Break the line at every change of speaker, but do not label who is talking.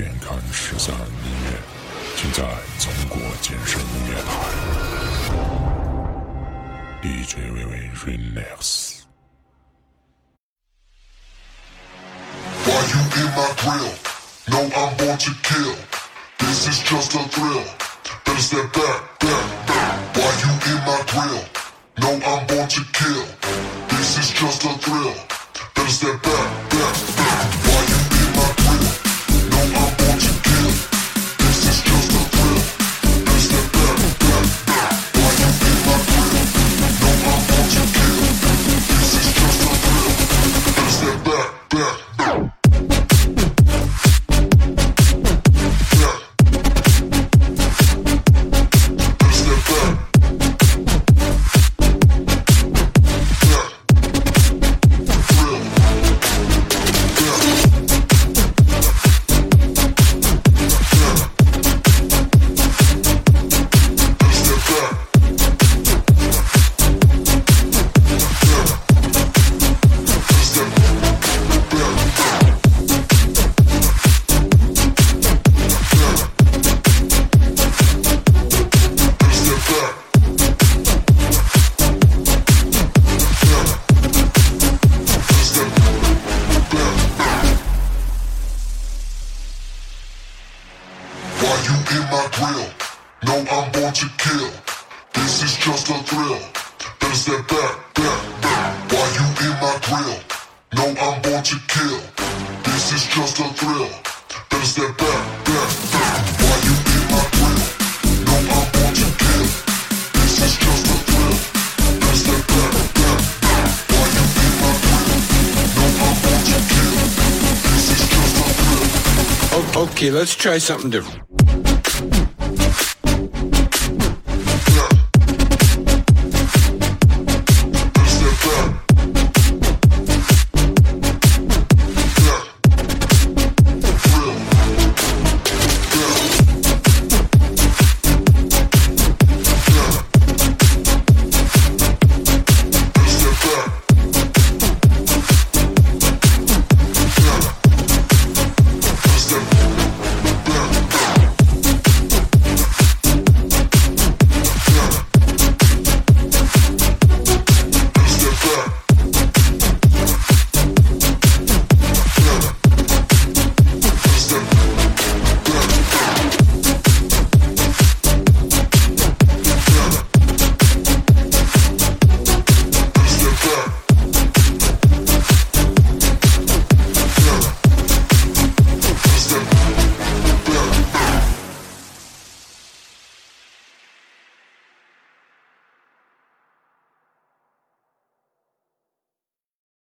健康十三音乐，尽在中国健身音乐台。DJ 微微 Relax。
Why you in my grill? No, I'm born to kill. This is just a thrill. Better step back, back, back. Why you in my grill? No, I'm born to kill. This is just a thrill. Better step back, back, back. You in my grill? No, I'm born to kill. This is just a thrill. Better step back, back, back. Why you in my grill? No, I'm born to kill. This is just a thrill. Better step back, back, back. Why you in my grill? No, I'm born to kill. This is just a thrill. Better step back, back, back. Why you in my grill? No, I'm born to kill. This is just a thrill.
Okay, let's try something different.